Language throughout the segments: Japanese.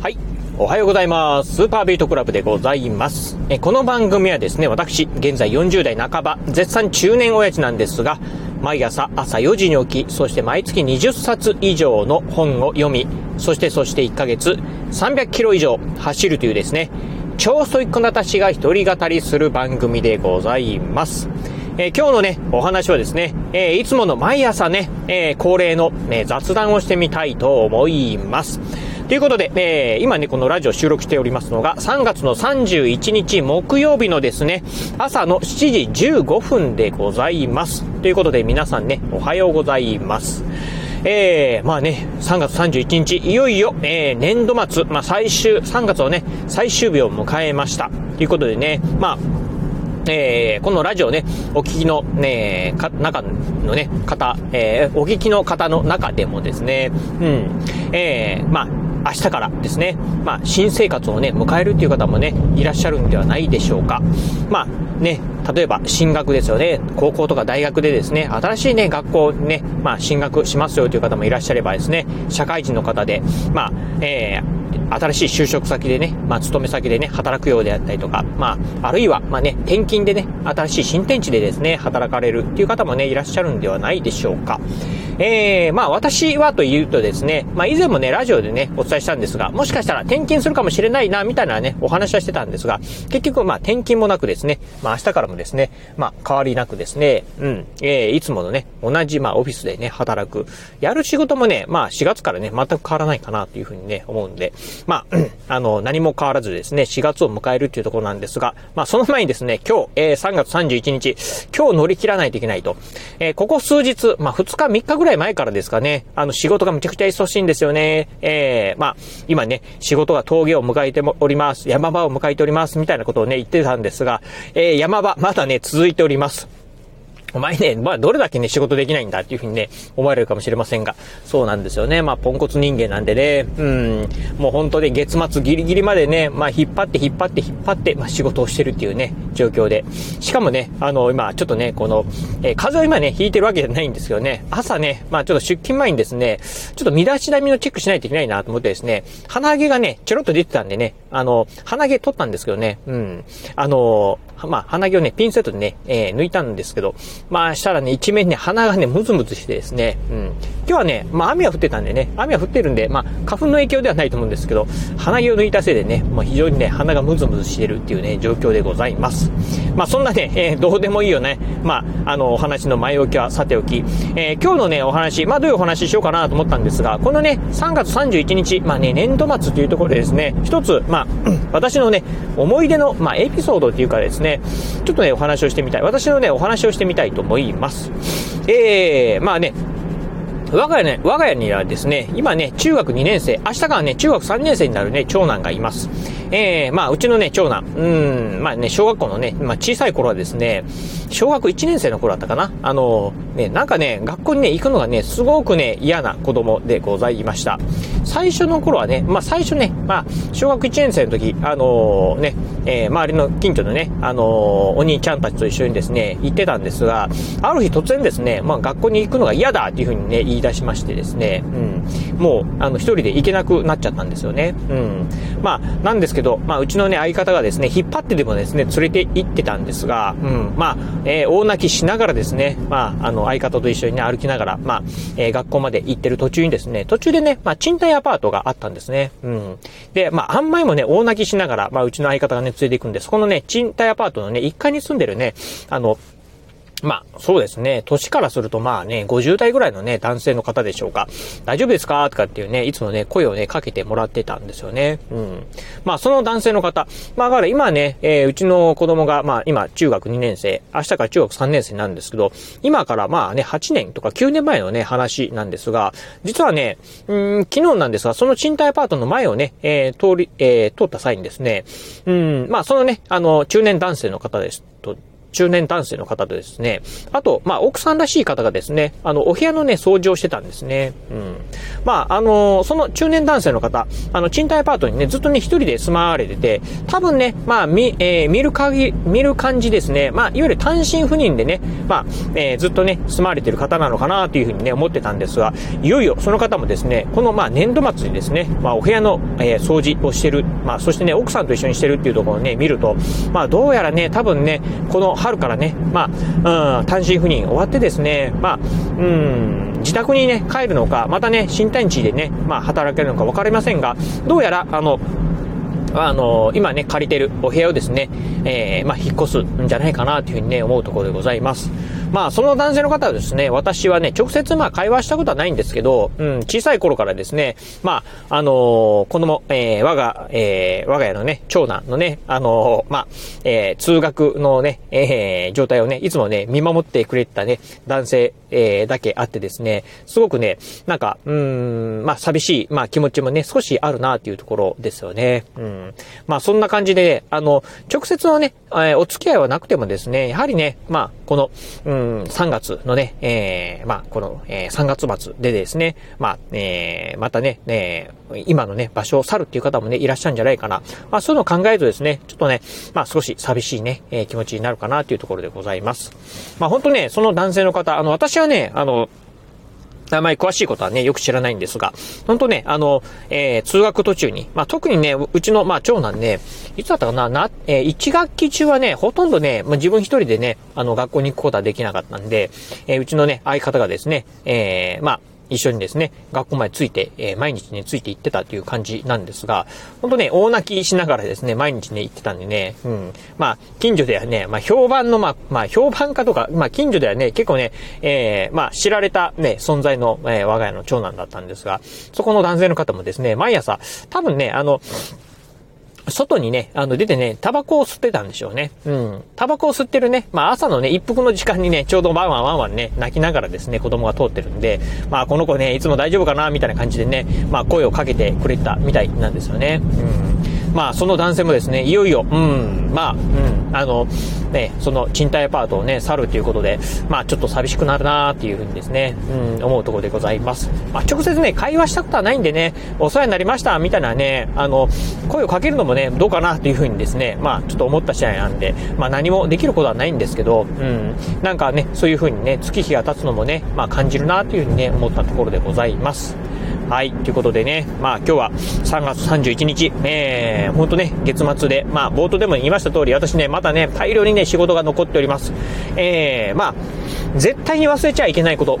はい。おはようございます。スーパービートクラブでございます。えこの番組はですね、私、現在40代半ば、絶賛中年親父なんですが、毎朝朝4時に起き、そして毎月20冊以上の本を読み、そしてそして1ヶ月300キロ以上走るというですね、超ストイックな私が一人語りする番組でございます。えー、今日のね、お話はですね、えー、いつもの毎朝ね、えー、恒例の、ね、雑談をしてみたいと思います。ということで、えー、今ね、このラジオ収録しておりますのが、3月の31日木曜日のですね、朝の7時15分でございます。ということで、皆さんね、おはようございます。えー、まあね、3月31日、いよいよ、えー、年度末、まあ最終、3月をね、最終日を迎えました。ということでね、まあ、えー、このラジオね、お聞きのね、か、中のね、方、えー、お聞きの方の中でもですね、うん、えー、まあ、明日からですね、まあ、新生活をね、迎えるっていう方もね、いらっしゃるんではないでしょうか。まあ、ね、例えば進学ですよね、高校とか大学でですね、新しいね、学校にね、まあ、進学しますよという方もいらっしゃればですね、社会人の方で、まあ、えー、新しい就職先でね、まあ、勤め先でね、働くようであったりとか、まあ、あるいは、まあね、転勤でね、新しい新天地でですね、働かれるっていう方もね、いらっしゃるんではないでしょうか。えー、まあ、私はというとですね、まあ、以前もね、ラジオでね、お伝えしたんですが、もしかしたら転勤するかもしれないな、みたいなね、お話はしてたんですが、結局、まあ、転勤もなくですね、まあ、明日からもですね、まあ、変わりなくですね、うん、えー、いつものね、同じ、まあ、オフィスでね、働く。やる仕事もね、まあ、4月からね、全く変わらないかな、というふうにね、思うんで、まあ、あの、何も変わらずですね、4月を迎えるっていうところなんですが、まあ、その前にですね、今日、えー、3月31日、今日乗り切らないといけないと。えー、ここ数日、まあ、2日、3日ぐらい前からですかね、あの、仕事がむちゃくちゃ忙しいんですよね。えー、まあ、今ね、仕事が峠を迎えております。山場を迎えております。みたいなことをね、言ってたんですが、えー、山場、まだね、続いております。お前ね、まあ、どれだけね、仕事できないんだっていうふうにね、思われるかもしれませんが、そうなんですよね。まあ、ポンコツ人間なんでね、うん、もう本当に月末ギリギリまでね、まあ、引っ張って引っ張って引っ張って、まあ、仕事をしてるっていうね、状況で。しかもね、あの、今、ちょっとね、この、えー、風邪を今ね、引いてるわけじゃないんですけどね、朝ね、まあ、ちょっと出勤前にですね、ちょっと身だしなみのチェックしないといけないなと思ってですね、鼻毛がね、ちょろっと出てたんでね、あの、鼻毛取ったんですけどね、うん、あの、まあ、鼻毛をね、ピンセットでね、えー、抜いたんですけど、まあ、したらね、一面ね、鼻がね、ムズムズしてですね、うん。今日はね、まあ、雨は降ってたんでね、雨は降ってるんで、まあ、花粉の影響ではないと思うんですけど、鼻毛を抜いたせいでね、まあ、非常にね、鼻がムズムズしてるっていうね、状況でございます。まあ、そんなね、えー、どうでもいいよね、まあ、あの、お話の前置きはさておき、えー、今日のね、お話、まあ、どういうお話ししようかなと思ったんですが、このね、3月31日、まあね、年度末というところでですね、一つ、まあ、私のね、思い出の、まあ、エピソードっていうかですね、ちょっとね、お話をしてみたい。私のね、お話をしてみたいと思います。えー、まあね、我が家ね、我が家にはですね、今ね、中学2年生、明日からね、中学3年生になるね、長男がいます。えー、まあ、うちのね、長男、うん、まあね、小学校のね、まあ、小さい頃はですね、小学1年生の頃だったかな。あの、ね、なんかね、学校にね、行くのがね、すごくね、嫌な子供でございました。最初の頃はね、まあ、最初ね、まあ、小学1年生の時、あのー、ね、えー、周りの近所のね、あのー、お兄ちゃんたちと一緒にですね、行ってたんですが、ある日突然ですね、まあ、学校に行くのが嫌だっていうふうにね、言い出しましてですね、うん、もう、あの、一人で行けなくなっちゃったんですよね。うん。まあ、なんですけど、まあ、うちのね、相方がですね、引っ張ってでもですね、連れて行ってたんですが、うん、まあ、えー、大泣きしながらですね、まあ、あの、相方と一緒にね、歩きながら、まあ、えー、学校まで行ってる途中にですね、途中でね、まあ、賃貸アパートがあったんですね。うん。で、まあ、あんまりもね、大泣きしながら、まあ、うちの相方がね、連れて行くんで、そこのね、賃貸アパートのね、1階に住んでるね、あの、まあ、そうですね。年からするとまあね、50代ぐらいのね、男性の方でしょうか。大丈夫ですか？とかっていうね、いつもね、声をね、かけてもらってたんですよね。うん。まあ、その男性の方。まあ、だから今ね、えー、うちの子供が、まあ、今、中学2年生、明日から中学3年生なんですけど、今からまあね、8年とか9年前のね、話なんですが、実はね、うん、昨日なんですが、その賃貸アパートの前をね、えー、通り、えー、通った際にですね、うん、まあ、そのね、あの、中年男性の方ですと、中年男性の方でですね、あと、まあ、奥さんらしい方がですね、あの、お部屋のね、掃除をしてたんですね。うん。まあ、あの、その中年男性の方、あの、賃貸アパートにね、ずっとね、一人で住まわれてて、多分ね、まあ、み、えー、見る限り、見る感じですね、まあ、いわゆる単身赴任でね、まあ、えー、ずっとね、住まわれてる方なのかなというふうにね、思ってたんですが、いよいよその方もですね、この、まあ、年度末にですね、まあ、お部屋の、えー、掃除をしてる、まあ、そしてね、奥さんと一緒にしてるっていうところをね、見ると、まあ、どうやらね、多分ね、この春からね、まあ、うん、単身赴任終わってですね、まあ、うん、自宅にね、帰るのか、またね、新天地でね、まあ、働けるのか分かりませんが、どうやら、あの、あの、今ね、借りてるお部屋をですね、えー、まあ、引っ越すんじゃないかなというふうにね、思うところでございます。まあ、その男性の方はですね、私はね、直接まあ、会話したことはないんですけど、うん、小さい頃からですね、まあ、あのー、子供、えー、我が、えー、我が家のね、長男のね、あのー、まあ、えー、通学のね、えー、状態をね、いつもね、見守ってくれてたね、男性、えー、だけあってですね、すごくね、なんか、うん、まあ、寂しい、まあ、気持ちもね、少しあるなっていうところですよね。うん。まあ、そんな感じで、あの、直接のね、えー、お付き合いはなくてもですね、やはりね、まあ、この、うん、3月のね、えー、まあ、この、えー、3月末でですね、まあ、えー、またね、えー、今のね、場所を去るっていう方もね、いらっしゃるんじゃないかな。まあ、そういうのを考えるとですね、ちょっとね、まあ、少し寂しいね、えー、気持ちになるかなというところでございます。まあ、本当ね、その男性の方、あの、私はね、あの、あまり詳しいことはね、よく知らないんですが、ほんとね、あの、えー、通学途中に、まあ、特にね、うちの、まあ、長男ね、いつだったかな、な、えー、1学期中はね、ほとんどね、まあ、自分一人でね、あの、学校に行くことはできなかったんで、えー、うちのね、相方がですね、えー、まあ、一緒にですね、学校までついて、えー、毎日ね、ついて行ってたという感じなんですが、ほんとね、大泣きしながらですね、毎日ね、行ってたんでね、うん。まあ、近所ではね、まあ、評判の、まあ、まあ、評判家とか、まあ、近所ではね、結構ね、えー、まあ、知られたね、存在の、えー、我が家の長男だったんですが、そこの男性の方もですね、毎朝、多分ね、あの、外にね、あの、出てね、タバコを吸ってたんでしょうね。うん。タバコを吸ってるね、まあ朝のね、一服の時間にね、ちょうどワンワンワンワンね、泣きながらですね、子供が通ってるんで、まあこの子ね、いつも大丈夫かな、みたいな感じでね、まあ声をかけてくれたみたいなんですよね。うん。まあ、その男性もですね、いよいよ、うん、まあ、うん、あの、ね、その賃貸アパートをね、去るということで、まあ、ちょっと寂しくなるなっていうふうにですね、うん、思うところでございます。まあ、直接ね、会話したことはないんでね、お世話になりました、みたいなね、あの、声をかけるのもね、どうかなっていうふうにですね、まあ、ちょっと思った次第なんで、まあ、何もできることはないんですけど、うん、なんかね、そういうふうにね、月日が経つのもね、まあ、感じるなというふうにね、思ったところでございます。はい、ということでね、まあ今日は3月31日、えー、ほんとね、月末で、まあ冒頭でも言いました通り、私ね、まだね、大量にね、仕事が残っております。えー、まあ、絶対に忘れちゃいけないこと、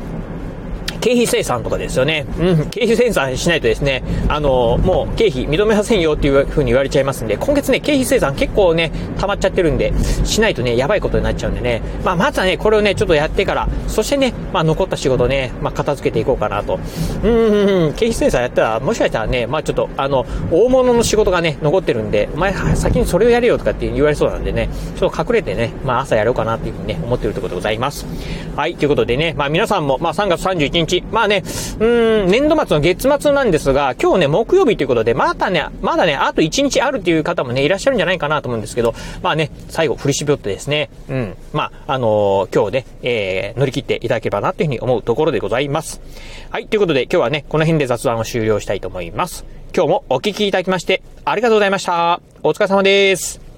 経費精算とかですよね。うん、経費精算しないとですね、あの、もう経費認めませんよっていう風に言われちゃいますんで、今月ね、経費精算結構ね、溜まっちゃってるんで、しないとね、やばいことになっちゃうんでね、まあ、まずはね、これをね、ちょっとやってから、そしてね、まあ、残った仕事ね、まあ、片付けていこうかなと。うん、経費精算やったら、もしかしたらね、まあ、ちょっと、あの、大物の仕事がね、残ってるんで、お前、先にそれをやれよとかって言われそうなんでね、ちょっと隠れてね、まあ、朝やろうかなっていうふうにね、思ってるところでございます。はい、ということでね、まあ、皆さんも、まあ、3月31日、まあね、うん、年度末の月末なんですが、今日ね、木曜日ということで、またね、まだね、あと1日あるっていう方もね、いらっしゃるんじゃないかなと思うんですけど、まあね、最後振り絞ってですね、うん、まあ、あのー、今日ね、えー、乗り切っていただければなというふうに思うところでございます。はい、ということで今日はね、この辺で雑談を終了したいと思います。今日もお聞きいただきまして、ありがとうございました。お疲れ様です。